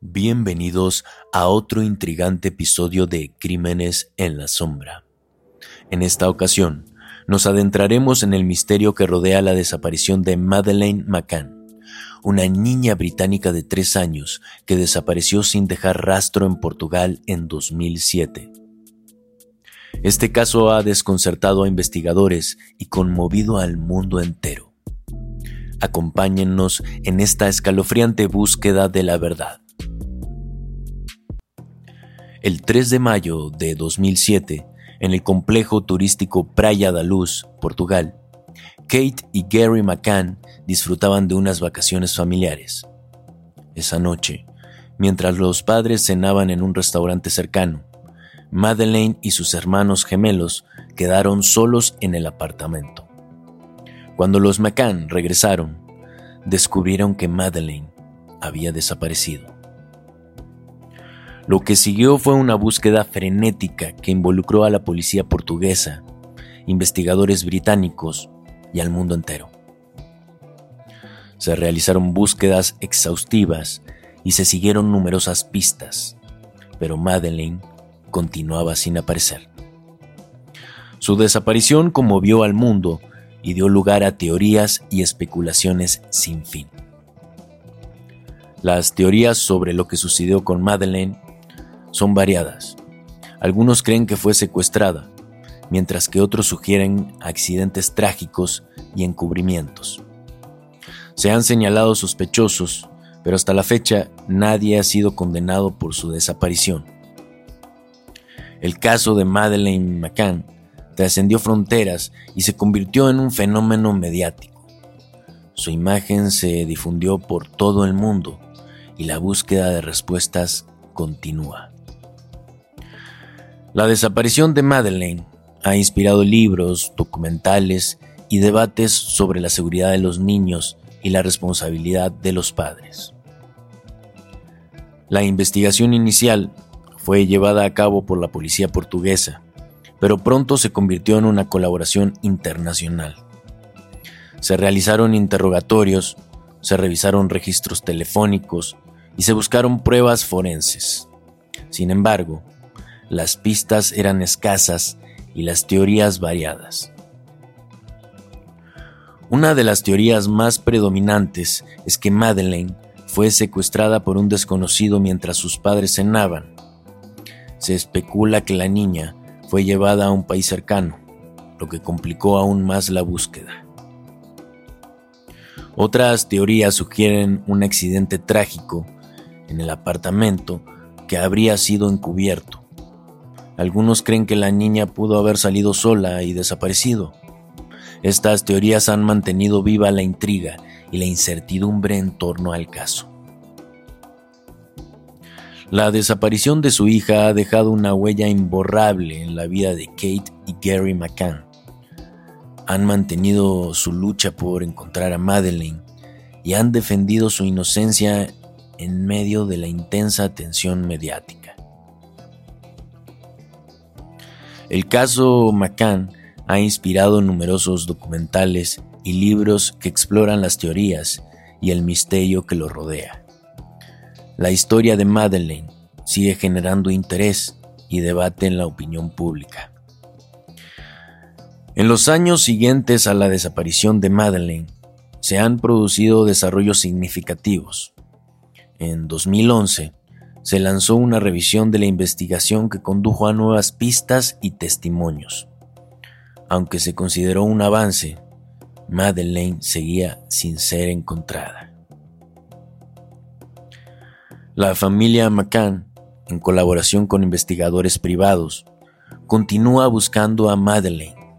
Bienvenidos a otro intrigante episodio de Crímenes en la Sombra. En esta ocasión, nos adentraremos en el misterio que rodea la desaparición de Madeleine McCann, una niña británica de tres años que desapareció sin dejar rastro en Portugal en 2007. Este caso ha desconcertado a investigadores y conmovido al mundo entero. Acompáñennos en esta escalofriante búsqueda de la verdad. El 3 de mayo de 2007, en el complejo turístico Praia da Luz, Portugal, Kate y Gary McCann disfrutaban de unas vacaciones familiares. Esa noche, mientras los padres cenaban en un restaurante cercano, Madeleine y sus hermanos gemelos quedaron solos en el apartamento. Cuando los McCann regresaron, descubrieron que Madeleine había desaparecido. Lo que siguió fue una búsqueda frenética que involucró a la policía portuguesa, investigadores británicos y al mundo entero. Se realizaron búsquedas exhaustivas y se siguieron numerosas pistas, pero Madeleine continuaba sin aparecer. Su desaparición conmovió al mundo y dio lugar a teorías y especulaciones sin fin. Las teorías sobre lo que sucedió con Madeleine son variadas. Algunos creen que fue secuestrada, mientras que otros sugieren accidentes trágicos y encubrimientos. Se han señalado sospechosos, pero hasta la fecha nadie ha sido condenado por su desaparición. El caso de Madeleine McCann trascendió fronteras y se convirtió en un fenómeno mediático. Su imagen se difundió por todo el mundo y la búsqueda de respuestas continúa. La desaparición de Madeleine ha inspirado libros, documentales y debates sobre la seguridad de los niños y la responsabilidad de los padres. La investigación inicial fue llevada a cabo por la policía portuguesa, pero pronto se convirtió en una colaboración internacional. Se realizaron interrogatorios, se revisaron registros telefónicos y se buscaron pruebas forenses. Sin embargo, las pistas eran escasas y las teorías variadas. Una de las teorías más predominantes es que Madeleine fue secuestrada por un desconocido mientras sus padres cenaban. Se especula que la niña fue llevada a un país cercano, lo que complicó aún más la búsqueda. Otras teorías sugieren un accidente trágico en el apartamento que habría sido encubierto. Algunos creen que la niña pudo haber salido sola y desaparecido. Estas teorías han mantenido viva la intriga y la incertidumbre en torno al caso. La desaparición de su hija ha dejado una huella imborrable en la vida de Kate y Gary McCann. Han mantenido su lucha por encontrar a Madeleine y han defendido su inocencia en medio de la intensa atención mediática. El caso McCann ha inspirado numerosos documentales y libros que exploran las teorías y el misterio que lo rodea. La historia de Madeleine sigue generando interés y debate en la opinión pública. En los años siguientes a la desaparición de Madeleine, se han producido desarrollos significativos. En 2011, se lanzó una revisión de la investigación que condujo a nuevas pistas y testimonios. Aunque se consideró un avance, Madeleine seguía sin ser encontrada. La familia McCann, en colaboración con investigadores privados, continúa buscando a Madeleine.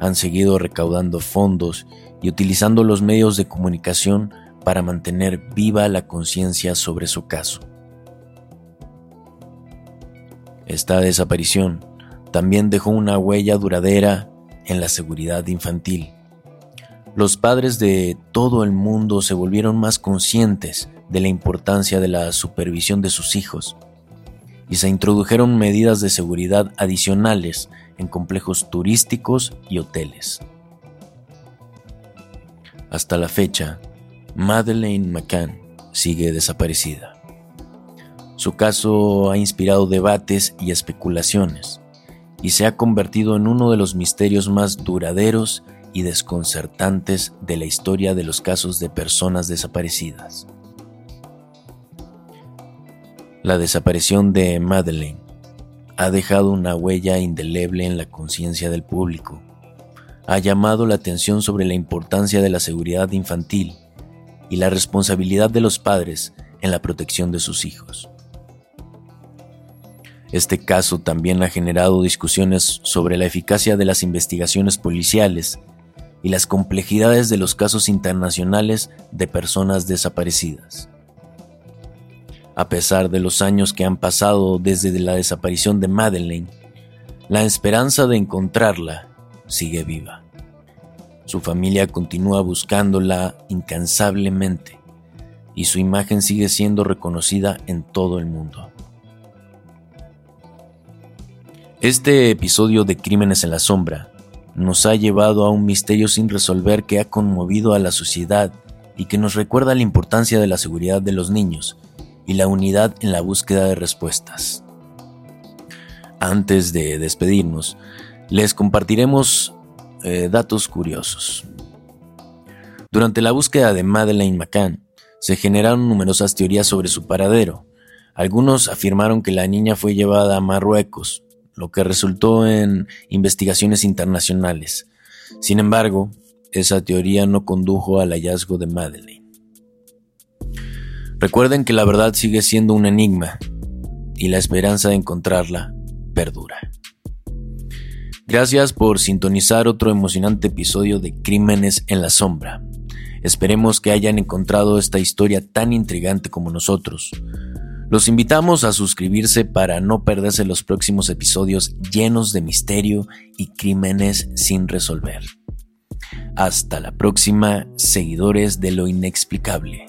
Han seguido recaudando fondos y utilizando los medios de comunicación para mantener viva la conciencia sobre su caso. Esta desaparición también dejó una huella duradera en la seguridad infantil. Los padres de todo el mundo se volvieron más conscientes de la importancia de la supervisión de sus hijos y se introdujeron medidas de seguridad adicionales en complejos turísticos y hoteles. Hasta la fecha, Madeleine McCann sigue desaparecida. Su caso ha inspirado debates y especulaciones y se ha convertido en uno de los misterios más duraderos y desconcertantes de la historia de los casos de personas desaparecidas. La desaparición de Madeleine ha dejado una huella indeleble en la conciencia del público. Ha llamado la atención sobre la importancia de la seguridad infantil y la responsabilidad de los padres en la protección de sus hijos. Este caso también ha generado discusiones sobre la eficacia de las investigaciones policiales y las complejidades de los casos internacionales de personas desaparecidas. A pesar de los años que han pasado desde la desaparición de Madeleine, la esperanza de encontrarla sigue viva. Su familia continúa buscándola incansablemente y su imagen sigue siendo reconocida en todo el mundo. Este episodio de Crímenes en la Sombra nos ha llevado a un misterio sin resolver que ha conmovido a la sociedad y que nos recuerda la importancia de la seguridad de los niños y la unidad en la búsqueda de respuestas. Antes de despedirnos, les compartiremos eh, datos curiosos. Durante la búsqueda de Madeleine McCann, se generaron numerosas teorías sobre su paradero. Algunos afirmaron que la niña fue llevada a Marruecos, lo que resultó en investigaciones internacionales. Sin embargo, esa teoría no condujo al hallazgo de Madeleine. Recuerden que la verdad sigue siendo un enigma y la esperanza de encontrarla perdura. Gracias por sintonizar otro emocionante episodio de Crímenes en la Sombra. Esperemos que hayan encontrado esta historia tan intrigante como nosotros. Los invitamos a suscribirse para no perderse los próximos episodios llenos de misterio y crímenes sin resolver. Hasta la próxima, seguidores de lo inexplicable.